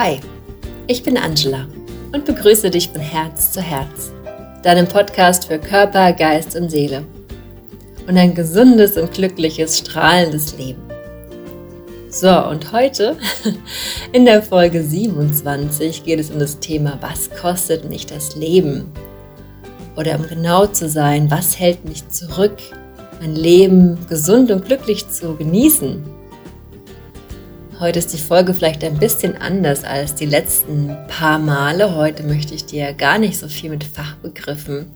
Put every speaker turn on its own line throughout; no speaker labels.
Hi, ich bin Angela und begrüße dich von Herz zu Herz, deinem Podcast für Körper, Geist und Seele und ein gesundes und glückliches, strahlendes Leben. So, und heute in der Folge 27 geht es um das Thema, was kostet mich das Leben? Oder um genau zu sein, was hält mich zurück, mein Leben gesund und glücklich zu genießen? Heute ist die Folge vielleicht ein bisschen anders als die letzten paar Male. Heute möchte ich dir gar nicht so viel mit Fachbegriffen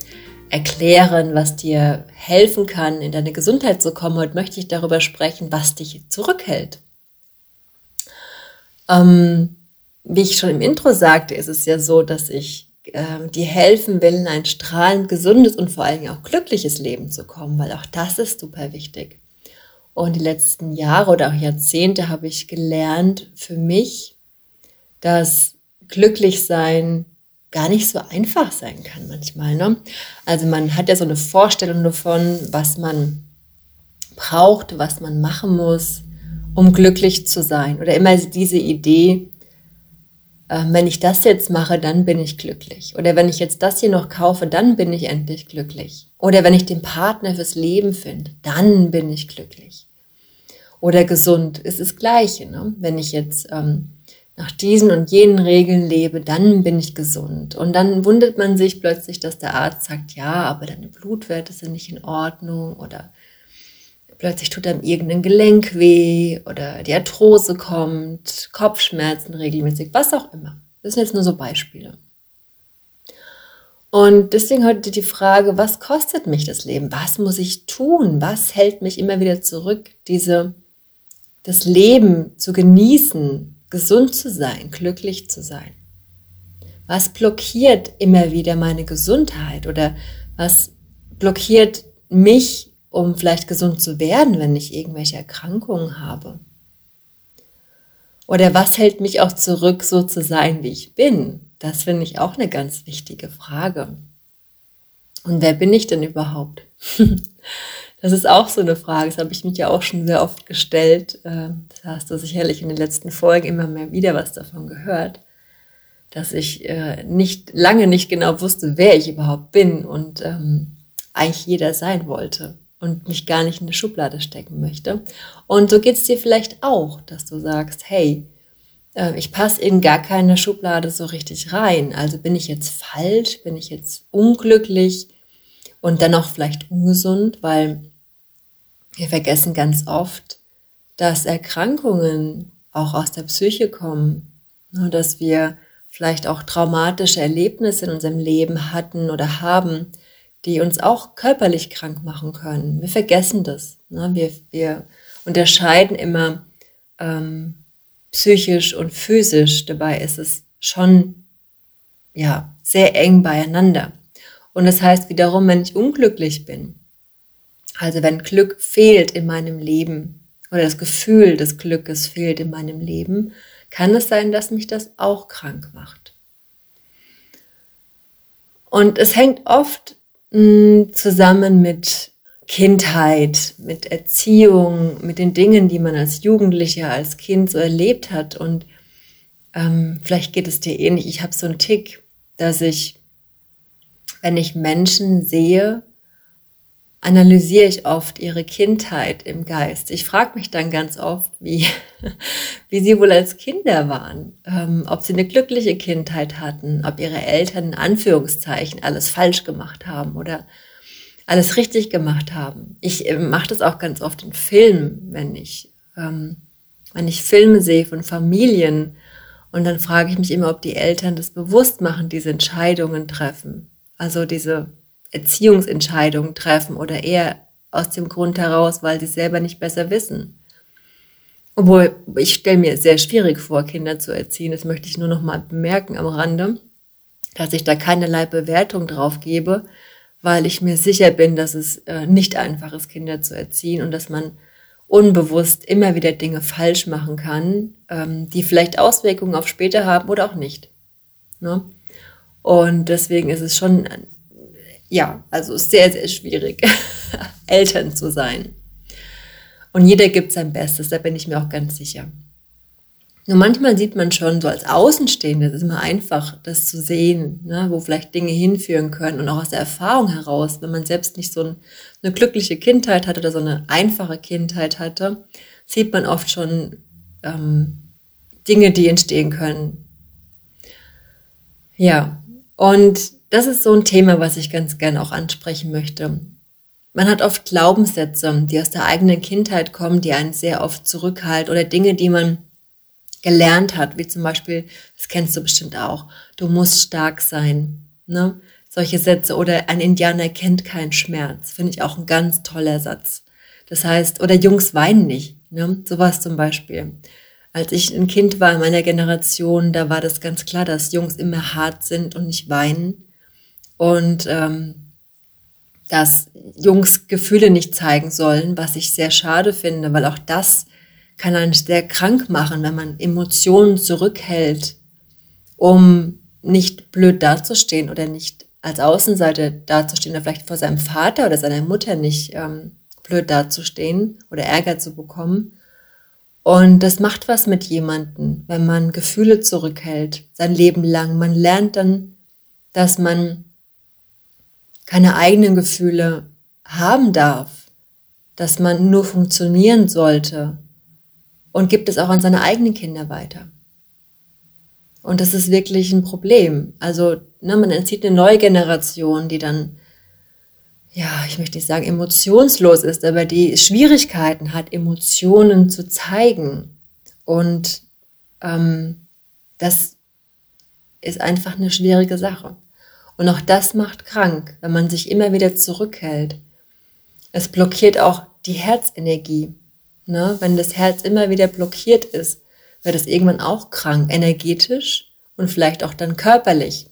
erklären, was dir helfen kann, in deine Gesundheit zu kommen. Heute möchte ich darüber sprechen, was dich zurückhält. Ähm, wie ich schon im Intro sagte, ist es ja so, dass ich äh, dir helfen will, in ein strahlend gesundes und vor allem auch glückliches Leben zu kommen, weil auch das ist super wichtig. Und die letzten Jahre oder auch Jahrzehnte habe ich gelernt für mich, dass glücklich sein gar nicht so einfach sein kann manchmal. Ne? Also man hat ja so eine Vorstellung davon, was man braucht, was man machen muss, um glücklich zu sein. Oder immer diese Idee, äh, wenn ich das jetzt mache, dann bin ich glücklich. Oder wenn ich jetzt das hier noch kaufe, dann bin ich endlich glücklich. Oder wenn ich den Partner fürs Leben finde, dann bin ich glücklich. Oder gesund ist das Gleiche. Ne? Wenn ich jetzt ähm, nach diesen und jenen Regeln lebe, dann bin ich gesund. Und dann wundert man sich plötzlich, dass der Arzt sagt, ja, aber deine Blutwerte sind nicht in Ordnung oder plötzlich tut einem irgendein Gelenk weh oder die Arthrose kommt, Kopfschmerzen regelmäßig, was auch immer. Das sind jetzt nur so Beispiele. Und deswegen heute die Frage, was kostet mich das Leben? Was muss ich tun? Was hält mich immer wieder zurück, diese, das Leben zu genießen, gesund zu sein, glücklich zu sein? Was blockiert immer wieder meine Gesundheit oder was blockiert mich, um vielleicht gesund zu werden, wenn ich irgendwelche Erkrankungen habe? Oder was hält mich auch zurück, so zu sein, wie ich bin? Das finde ich auch eine ganz wichtige Frage. Und wer bin ich denn überhaupt? das ist auch so eine Frage. Das habe ich mich ja auch schon sehr oft gestellt. Ähm, da hast du sicherlich in den letzten Folgen immer mehr wieder was davon gehört, dass ich äh, nicht lange nicht genau wusste, wer ich überhaupt bin und ähm, eigentlich jeder sein wollte und mich gar nicht in eine Schublade stecken möchte. Und so geht es dir vielleicht auch, dass du sagst, hey, äh, ich passe in gar keine Schublade so richtig rein. Also bin ich jetzt falsch, bin ich jetzt unglücklich und dann auch vielleicht ungesund, weil wir vergessen ganz oft, dass Erkrankungen auch aus der Psyche kommen, ne, dass wir vielleicht auch traumatische Erlebnisse in unserem Leben hatten oder haben, die uns auch körperlich krank machen können. Wir vergessen das. Ne? Wir, wir unterscheiden immer ähm, psychisch und physisch. Dabei ist es schon, ja, sehr eng beieinander. Und das heißt wiederum, wenn ich unglücklich bin, also wenn Glück fehlt in meinem Leben oder das Gefühl des Glückes fehlt in meinem Leben, kann es sein, dass mich das auch krank macht. Und es hängt oft zusammen mit Kindheit, mit Erziehung, mit den Dingen, die man als Jugendlicher, als Kind so erlebt hat. Und ähm, vielleicht geht es dir ähnlich. Ich habe so einen Tick, dass ich, wenn ich Menschen sehe, analysiere ich oft ihre Kindheit im Geist. Ich frage mich dann ganz oft, wie, wie sie wohl als Kinder waren, ähm, ob sie eine glückliche Kindheit hatten, ob ihre Eltern in Anführungszeichen alles falsch gemacht haben oder alles richtig gemacht haben. Ich äh, mache das auch ganz oft in Filmen, wenn ich, ähm, wenn ich Filme sehe von Familien und dann frage ich mich immer, ob die Eltern das bewusst machen, diese Entscheidungen treffen. Also diese Erziehungsentscheidungen treffen oder eher aus dem Grund heraus, weil sie selber nicht besser wissen. Obwohl ich stelle mir sehr schwierig vor, Kinder zu erziehen. Das möchte ich nur noch mal bemerken am Rande, dass ich da keinerlei Bewertung drauf gebe, weil ich mir sicher bin, dass es äh, nicht einfach ist, Kinder zu erziehen und dass man unbewusst immer wieder Dinge falsch machen kann, ähm, die vielleicht Auswirkungen auf später haben oder auch nicht. Ne? Und deswegen ist es schon, ja, also sehr, sehr schwierig, Eltern zu sein. Und jeder gibt sein Bestes, da bin ich mir auch ganz sicher. Nur manchmal sieht man schon so als Außenstehende, es ist immer einfach, das zu sehen, ne, wo vielleicht Dinge hinführen können und auch aus der Erfahrung heraus, wenn man selbst nicht so ein, eine glückliche Kindheit hatte oder so eine einfache Kindheit hatte, sieht man oft schon ähm, Dinge, die entstehen können. Ja, und das ist so ein Thema, was ich ganz gern auch ansprechen möchte. Man hat oft Glaubenssätze, die aus der eigenen Kindheit kommen, die einen sehr oft zurückhalten oder Dinge, die man gelernt hat, wie zum Beispiel, das kennst du bestimmt auch, du musst stark sein, ne? Solche Sätze oder ein Indianer kennt keinen Schmerz, finde ich auch ein ganz toller Satz. Das heißt, oder Jungs weinen nicht, ne? Sowas zum Beispiel. Als ich ein Kind war in meiner Generation, da war das ganz klar, dass Jungs immer hart sind und nicht weinen. Und ähm, dass Jungs Gefühle nicht zeigen sollen, was ich sehr schade finde, weil auch das kann einen sehr krank machen, wenn man Emotionen zurückhält, um nicht blöd dazustehen oder nicht als Außenseite dazustehen oder vielleicht vor seinem Vater oder seiner Mutter nicht ähm, blöd dazustehen oder Ärger zu bekommen. Und das macht was mit jemandem, wenn man Gefühle zurückhält, sein Leben lang. Man lernt dann, dass man keine eigenen Gefühle haben darf, dass man nur funktionieren sollte, und gibt es auch an seine eigenen Kinder weiter. Und das ist wirklich ein Problem. Also ne, man entzieht eine neue Generation, die dann, ja, ich möchte nicht sagen emotionslos ist, aber die Schwierigkeiten hat, Emotionen zu zeigen. Und ähm, das ist einfach eine schwierige Sache. Und auch das macht krank, wenn man sich immer wieder zurückhält. Es blockiert auch die Herzenergie. Ne? Wenn das Herz immer wieder blockiert ist, wird es irgendwann auch krank, energetisch und vielleicht auch dann körperlich.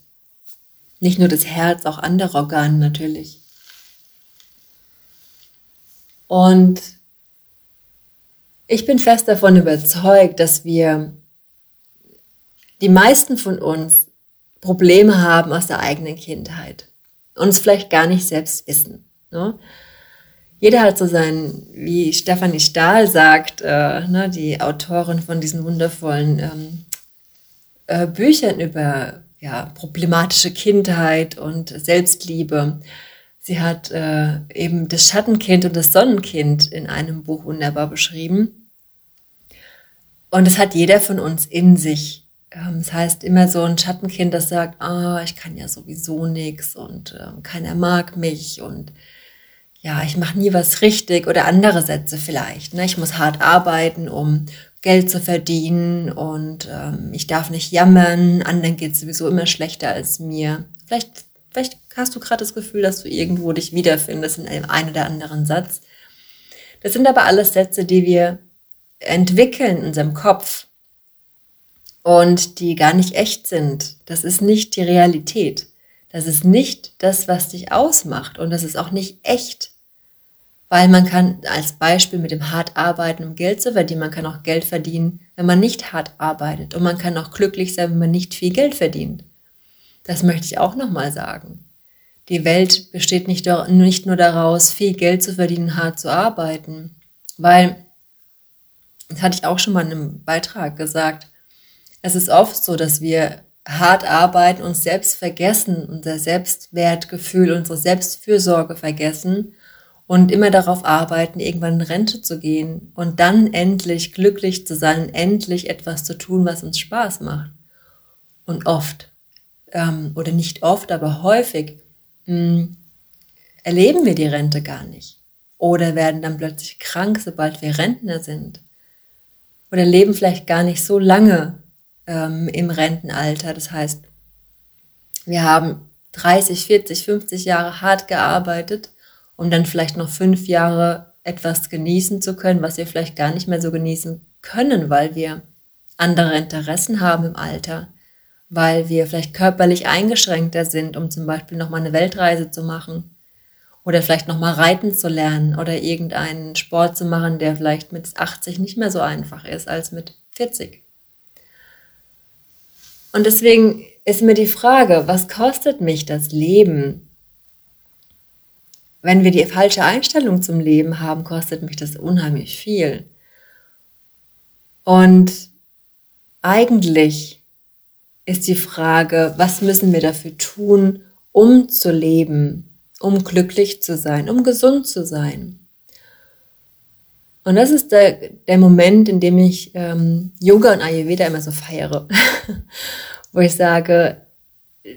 Nicht nur das Herz, auch andere Organe natürlich. Und ich bin fest davon überzeugt, dass wir, die meisten von uns, Probleme haben aus der eigenen Kindheit und es vielleicht gar nicht selbst wissen. Ne? jeder hat so sein, wie Stefanie Stahl sagt, äh, ne, die Autorin von diesen wundervollen ähm, äh, Büchern über ja, problematische Kindheit und Selbstliebe. Sie hat äh, eben das Schattenkind und das Sonnenkind in einem Buch wunderbar beschrieben. Und es hat jeder von uns in sich. Ähm, das heißt immer so ein Schattenkind, das sagt, ah, ich kann ja sowieso nichts und äh, keiner mag mich und ja, ich mache nie was richtig oder andere Sätze vielleicht. Ne? Ich muss hart arbeiten, um Geld zu verdienen und ähm, ich darf nicht jammern, anderen geht sowieso immer schlechter als mir. Vielleicht, vielleicht hast du gerade das Gefühl, dass du irgendwo dich wiederfindest in einem einen oder anderen Satz. Das sind aber alles Sätze, die wir entwickeln in unserem Kopf und die gar nicht echt sind. Das ist nicht die Realität. Das ist nicht das, was dich ausmacht und das ist auch nicht echt. Weil man kann als Beispiel mit dem hart arbeiten, um Geld zu verdienen, man kann auch Geld verdienen, wenn man nicht hart arbeitet und man kann auch glücklich sein, wenn man nicht viel Geld verdient. Das möchte ich auch nochmal sagen. Die Welt besteht nicht, nicht nur daraus, viel Geld zu verdienen, hart zu arbeiten, weil, das hatte ich auch schon mal in einem Beitrag gesagt, es ist oft so, dass wir hart arbeiten, uns selbst vergessen, unser Selbstwertgefühl, unsere Selbstfürsorge vergessen und immer darauf arbeiten, irgendwann in Rente zu gehen und dann endlich glücklich zu sein, endlich etwas zu tun, was uns Spaß macht. Und oft, ähm, oder nicht oft, aber häufig, mh, hm, erleben wir die Rente gar nicht. Oder werden dann plötzlich krank, sobald wir Rentner sind. Oder leben vielleicht gar nicht so lange ähm, im Rentenalter. Das heißt, wir haben 30, 40, 50 Jahre hart gearbeitet, um dann vielleicht noch fünf Jahre etwas genießen zu können, was wir vielleicht gar nicht mehr so genießen können, weil wir andere Interessen haben im Alter, weil wir vielleicht körperlich eingeschränkter sind, um zum Beispiel nochmal eine Weltreise zu machen oder vielleicht nochmal reiten zu lernen oder irgendeinen Sport zu machen, der vielleicht mit 80 nicht mehr so einfach ist als mit 40. Und deswegen ist mir die Frage, was kostet mich das Leben? Wenn wir die falsche Einstellung zum Leben haben, kostet mich das unheimlich viel. Und eigentlich ist die Frage, was müssen wir dafür tun, um zu leben, um glücklich zu sein, um gesund zu sein. Und das ist der, der Moment, in dem ich ähm, Yoga und Ayurveda immer so feiere, wo ich sage,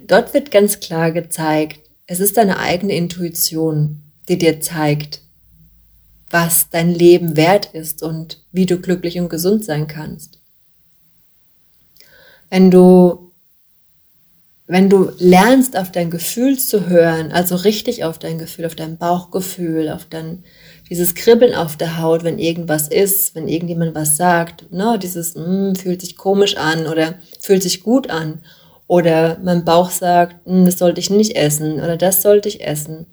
dort wird ganz klar gezeigt, es ist deine eigene Intuition, die dir zeigt, was dein Leben wert ist und wie du glücklich und gesund sein kannst. Wenn du, wenn du lernst, auf dein Gefühl zu hören, also richtig auf dein Gefühl, auf dein Bauchgefühl, auf dein, dieses Kribbeln auf der Haut, wenn irgendwas ist, wenn irgendjemand was sagt, ne, dieses mm, fühlt sich komisch an oder fühlt sich gut an oder mein Bauch sagt, mm, das sollte ich nicht essen oder das sollte ich essen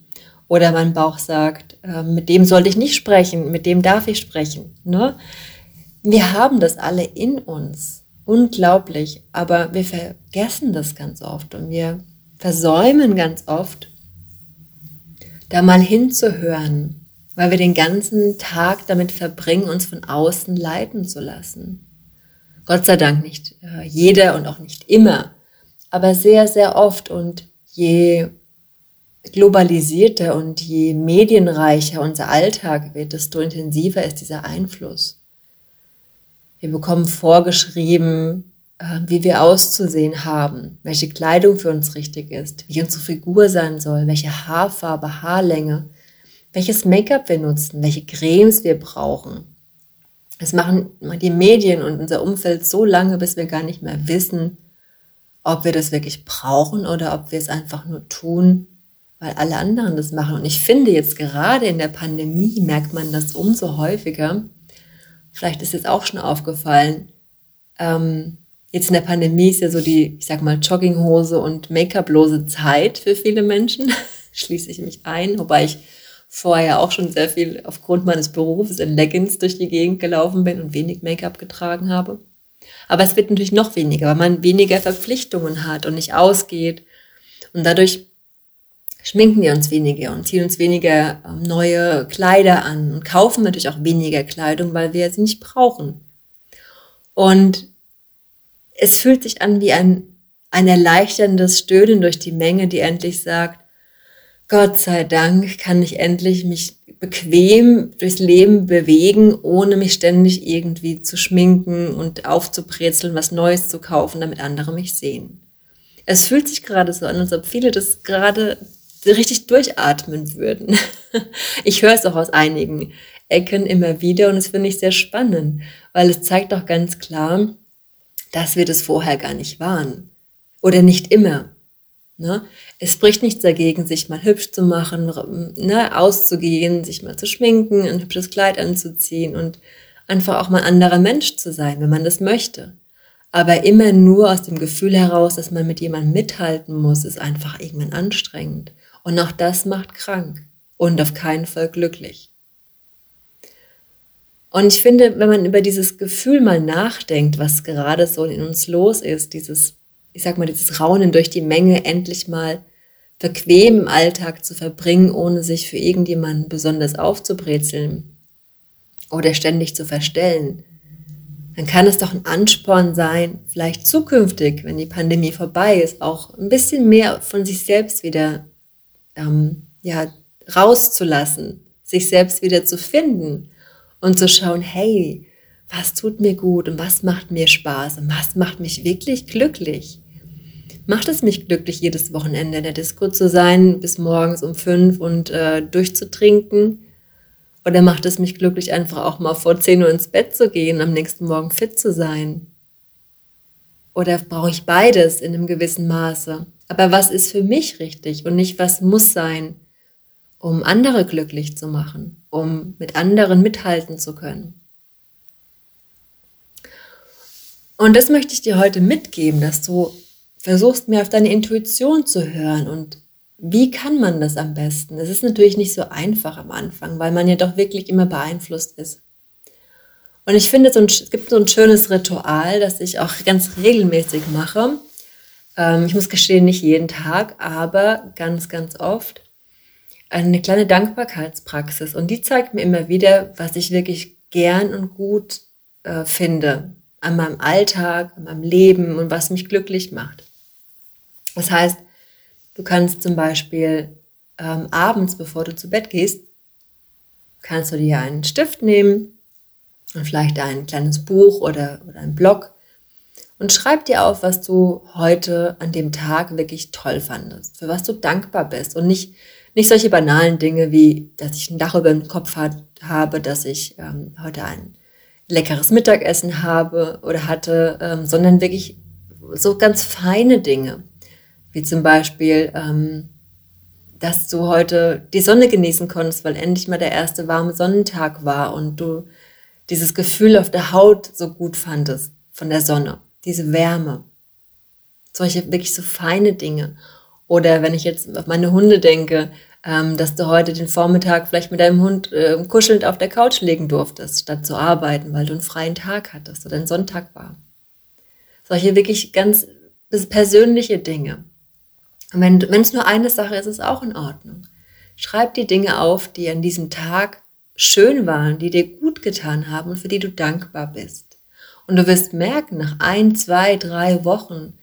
oder mein Bauch sagt, äh, mit dem sollte ich nicht sprechen, mit dem darf ich sprechen. Ne? Wir haben das alle in uns, unglaublich, aber wir vergessen das ganz oft und wir versäumen ganz oft, da mal hinzuhören weil wir den ganzen Tag damit verbringen, uns von außen leiten zu lassen. Gott sei Dank nicht äh, jeder und auch nicht immer, aber sehr, sehr oft und je globalisierter und je medienreicher unser Alltag wird, desto intensiver ist dieser Einfluss. Wir bekommen vorgeschrieben, äh, wie wir auszusehen haben, welche Kleidung für uns richtig ist, wie unsere Figur sein soll, welche Haarfarbe, Haarlänge, welches Make-up wir nutzen, welche Cremes wir brauchen. Das machen die Medien und unser Umfeld so lange, bis wir gar nicht mehr wissen, ob wir das wirklich brauchen oder ob wir es einfach nur tun, weil alle anderen das machen. Und ich finde jetzt gerade in der Pandemie merkt man das umso häufiger. Vielleicht ist es auch schon aufgefallen. Ähm, jetzt in der Pandemie ist ja so die, ich sag mal, Jogginghose und Make-up-lose Zeit für viele Menschen. Schließe ich mich ein, wobei ich vorher auch schon sehr viel aufgrund meines Berufs in Leggings durch die Gegend gelaufen bin und wenig Make-up getragen habe. Aber es wird natürlich noch weniger, weil man weniger Verpflichtungen hat und nicht ausgeht. Und dadurch schminken wir uns weniger und ziehen uns weniger ähm, neue Kleider an und kaufen natürlich auch weniger Kleidung, weil wir sie nicht brauchen. Und es fühlt sich an wie ein, ein erleichterndes Stöhnen durch die Menge, die endlich sagt, Gott sei Dank kann ich endlich mich bequem durchs Leben bewegen, ohne mich ständig irgendwie zu schminken und aufzubrezeln, was Neues zu kaufen, damit andere mich sehen. Es fühlt sich gerade so an, als ob viele das gerade richtig durchatmen würden. Ich höre es auch aus einigen Ecken immer wieder und es finde ich sehr spannend, weil es zeigt doch ganz klar, dass wir das vorher gar nicht waren. Oder nicht immer. Ne? Es spricht nichts dagegen, sich mal hübsch zu machen, ne, auszugehen, sich mal zu schminken, ein hübsches Kleid anzuziehen und einfach auch mal ein anderer Mensch zu sein, wenn man das möchte. Aber immer nur aus dem Gefühl heraus, dass man mit jemandem mithalten muss, ist einfach irgendwann anstrengend. Und auch das macht krank und auf keinen Fall glücklich. Und ich finde, wenn man über dieses Gefühl mal nachdenkt, was gerade so in uns los ist, dieses ich sag mal, dieses Raunen durch die Menge endlich mal bequem im Alltag zu verbringen, ohne sich für irgendjemanden besonders aufzubrezeln oder ständig zu verstellen, dann kann es doch ein Ansporn sein, vielleicht zukünftig, wenn die Pandemie vorbei ist, auch ein bisschen mehr von sich selbst wieder ähm, ja, rauszulassen, sich selbst wieder zu finden und zu schauen, hey, was tut mir gut und was macht mir Spaß und was macht mich wirklich glücklich. Macht es mich glücklich, jedes Wochenende in der Disco zu sein, bis morgens um fünf und äh, durchzutrinken? Oder macht es mich glücklich, einfach auch mal vor zehn Uhr ins Bett zu gehen, am nächsten Morgen fit zu sein? Oder brauche ich beides in einem gewissen Maße? Aber was ist für mich richtig und nicht was muss sein, um andere glücklich zu machen, um mit anderen mithalten zu können? Und das möchte ich dir heute mitgeben, dass du versuchst mehr auf deine Intuition zu hören und wie kann man das am besten? Es ist natürlich nicht so einfach am Anfang, weil man ja doch wirklich immer beeinflusst ist. Und ich finde, es gibt so ein schönes Ritual, das ich auch ganz regelmäßig mache. Ähm, ich muss gestehen, nicht jeden Tag, aber ganz, ganz oft. Eine kleine Dankbarkeitspraxis. Und die zeigt mir immer wieder, was ich wirklich gern und gut äh, finde an meinem Alltag, an meinem Leben und was mich glücklich macht. Das heißt, du kannst zum Beispiel ähm, abends, bevor du zu Bett gehst, kannst du dir einen Stift nehmen und vielleicht ein kleines Buch oder, oder ein Blog und schreib dir auf, was du heute an dem Tag wirklich toll fandest, für was du dankbar bist und nicht, nicht solche banalen Dinge wie, dass ich ein Dach über dem Kopf hat, habe, dass ich ähm, heute ein leckeres Mittagessen habe oder hatte, ähm, sondern wirklich so ganz feine Dinge, wie zum Beispiel, ähm, dass du heute die Sonne genießen konntest, weil endlich mal der erste warme Sonnentag war und du dieses Gefühl auf der Haut so gut fandest von der Sonne diese Wärme. Solche wirklich so feine Dinge. Oder wenn ich jetzt auf meine Hunde denke, ähm, dass du heute den Vormittag vielleicht mit deinem Hund äh, kuschelnd auf der Couch legen durftest, statt zu arbeiten, weil du einen freien Tag hattest oder ein Sonntag war. Solche wirklich ganz persönliche Dinge. Und wenn es nur eine Sache ist, ist es auch in Ordnung. Schreib die Dinge auf, die an diesem Tag schön waren, die dir gut getan haben und für die du dankbar bist. Und du wirst merken, nach ein, zwei, drei Wochen,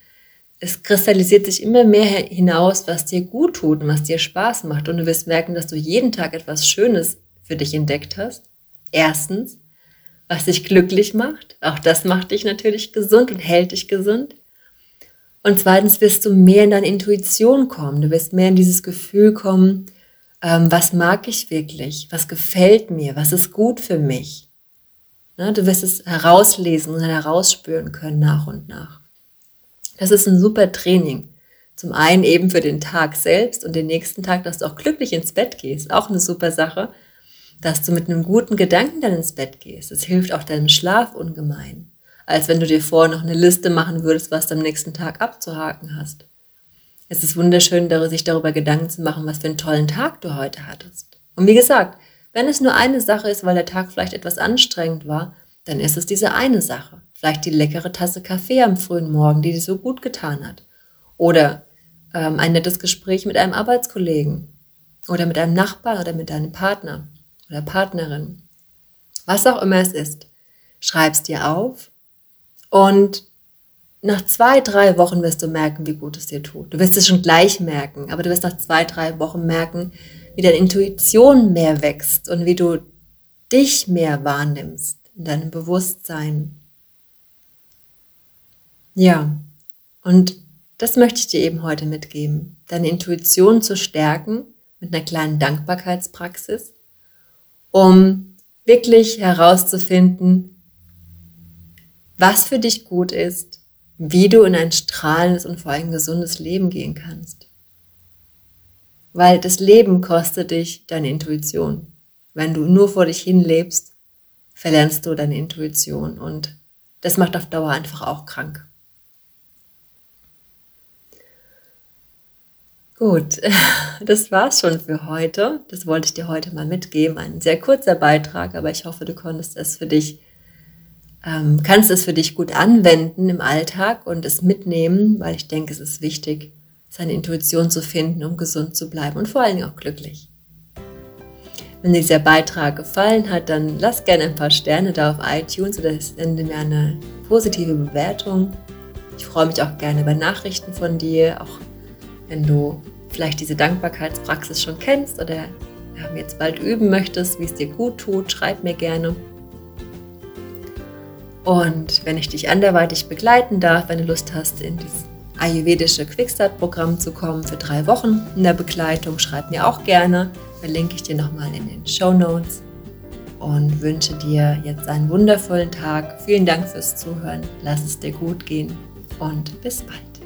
es kristallisiert sich immer mehr hinaus, was dir gut tut und was dir Spaß macht. Und du wirst merken, dass du jeden Tag etwas Schönes für dich entdeckt hast. Erstens, was dich glücklich macht. Auch das macht dich natürlich gesund und hält dich gesund. Und zweitens wirst du mehr in deine Intuition kommen. Du wirst mehr in dieses Gefühl kommen, ähm, was mag ich wirklich? Was gefällt mir? Was ist gut für mich? Ne, du wirst es herauslesen und herausspüren können nach und nach. Das ist ein super Training. Zum einen eben für den Tag selbst und den nächsten Tag, dass du auch glücklich ins Bett gehst. Auch eine super Sache, dass du mit einem guten Gedanken dann ins Bett gehst. Das hilft auch deinem Schlaf ungemein. Als wenn du dir vorher noch eine Liste machen würdest, was du am nächsten Tag abzuhaken hast. Es ist wunderschön, sich darüber Gedanken zu machen, was für einen tollen Tag du heute hattest. Und wie gesagt, wenn es nur eine Sache ist, weil der Tag vielleicht etwas anstrengend war, dann ist es diese eine Sache. Vielleicht die leckere Tasse Kaffee am frühen Morgen, die dir so gut getan hat. Oder ähm, ein nettes Gespräch mit einem Arbeitskollegen. Oder mit einem Nachbarn oder mit deinem Partner oder Partnerin. Was auch immer es ist. Schreib's dir auf und nach zwei, drei Wochen wirst du merken, wie gut es dir tut. Du wirst es schon gleich merken, aber du wirst nach zwei, drei Wochen merken, wie deine Intuition mehr wächst und wie du dich mehr wahrnimmst in deinem Bewusstsein. Ja, und das möchte ich dir eben heute mitgeben, deine Intuition zu stärken mit einer kleinen Dankbarkeitspraxis, um wirklich herauszufinden, was für dich gut ist, wie du in ein strahlendes und vor allem gesundes Leben gehen kannst weil das Leben kostet dich deine Intuition. Wenn du nur vor dich hin lebst, verlernst du deine Intuition und das macht auf Dauer einfach auch krank. Gut, das war's schon für heute. Das wollte ich dir heute mal mitgeben. Ein sehr kurzer Beitrag, aber ich hoffe, du konntest es für dich, ähm, kannst es für dich gut anwenden im Alltag und es mitnehmen, weil ich denke, es ist wichtig, seine Intuition zu finden, um gesund zu bleiben und vor allen Dingen auch glücklich. Wenn dir dieser Beitrag gefallen hat, dann lass gerne ein paar Sterne da auf iTunes oder sende mir eine positive Bewertung. Ich freue mich auch gerne über Nachrichten von dir, auch wenn du vielleicht diese Dankbarkeitspraxis schon kennst oder jetzt bald üben möchtest, wie es dir gut tut, schreib mir gerne. Und wenn ich dich anderweitig begleiten darf, wenn du Lust hast, in dieses ayurvedische Quickstart-Programm zu kommen für drei Wochen in der Begleitung. Schreib mir auch gerne, verlinke ich dir nochmal in den Show Notes und wünsche dir jetzt einen wundervollen Tag. Vielen Dank fürs Zuhören. Lass es dir gut gehen und bis bald.